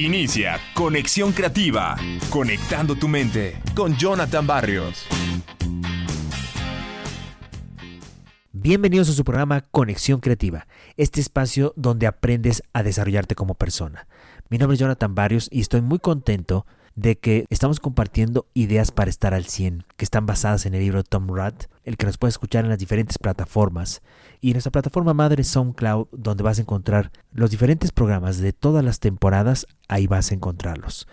Inicia Conexión Creativa, conectando tu mente con Jonathan Barrios. Bienvenidos a su programa Conexión Creativa, este espacio donde aprendes a desarrollarte como persona. Mi nombre es Jonathan Barrios y estoy muy contento de que estamos compartiendo ideas para estar al 100, que están basadas en el libro Tom Rudd, el que nos puede escuchar en las diferentes plataformas. Y en nuestra plataforma madre SoundCloud, donde vas a encontrar los diferentes programas de todas las temporadas, ahí vas a encontrarlos.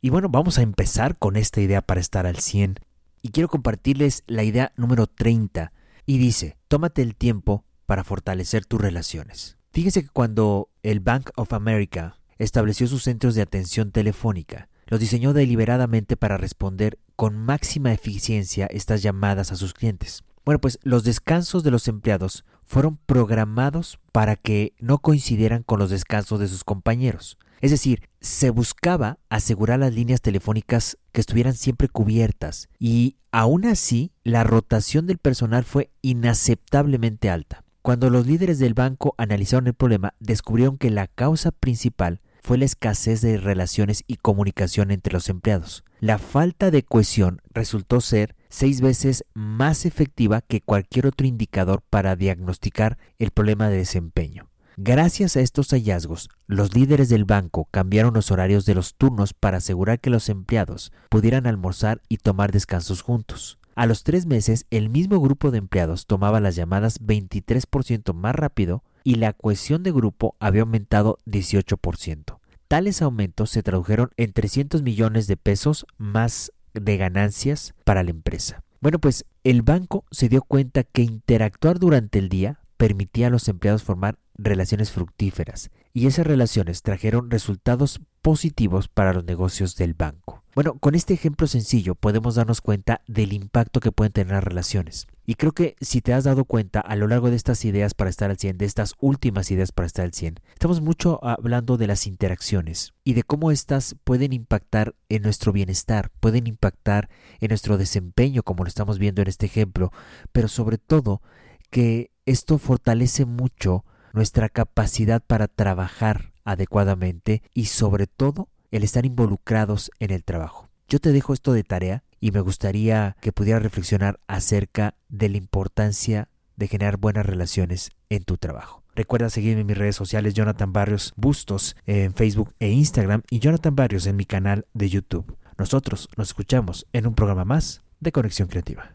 Y bueno, vamos a empezar con esta idea para estar al 100. Y quiero compartirles la idea número 30. Y dice, tómate el tiempo para fortalecer tus relaciones. Fíjese que cuando el Bank of America estableció sus centros de atención telefónica, los diseñó deliberadamente para responder con máxima eficiencia estas llamadas a sus clientes. Bueno, pues los descansos de los empleados fueron programados para que no coincidieran con los descansos de sus compañeros. Es decir, se buscaba asegurar las líneas telefónicas que estuvieran siempre cubiertas y aún así la rotación del personal fue inaceptablemente alta. Cuando los líderes del banco analizaron el problema, descubrieron que la causa principal fue la escasez de relaciones y comunicación entre los empleados. La falta de cohesión resultó ser seis veces más efectiva que cualquier otro indicador para diagnosticar el problema de desempeño. Gracias a estos hallazgos, los líderes del banco cambiaron los horarios de los turnos para asegurar que los empleados pudieran almorzar y tomar descansos juntos. A los tres meses, el mismo grupo de empleados tomaba las llamadas 23% más rápido y la cohesión de grupo había aumentado 18%. Tales aumentos se tradujeron en 300 millones de pesos más de ganancias para la empresa. Bueno, pues el banco se dio cuenta que interactuar durante el día permitía a los empleados formar relaciones fructíferas y esas relaciones trajeron resultados positivos para los negocios del banco. Bueno, con este ejemplo sencillo podemos darnos cuenta del impacto que pueden tener las relaciones. Y creo que si te has dado cuenta a lo largo de estas ideas para estar al 100, de estas últimas ideas para estar al 100, estamos mucho hablando de las interacciones y de cómo éstas pueden impactar en nuestro bienestar, pueden impactar en nuestro desempeño, como lo estamos viendo en este ejemplo, pero sobre todo que esto fortalece mucho nuestra capacidad para trabajar adecuadamente y sobre todo el estar involucrados en el trabajo. Yo te dejo esto de tarea y me gustaría que pudieras reflexionar acerca de la importancia de generar buenas relaciones en tu trabajo. Recuerda seguirme en mis redes sociales Jonathan Barrios Bustos en Facebook e Instagram y Jonathan Barrios en mi canal de YouTube. Nosotros nos escuchamos en un programa más de Conexión Creativa.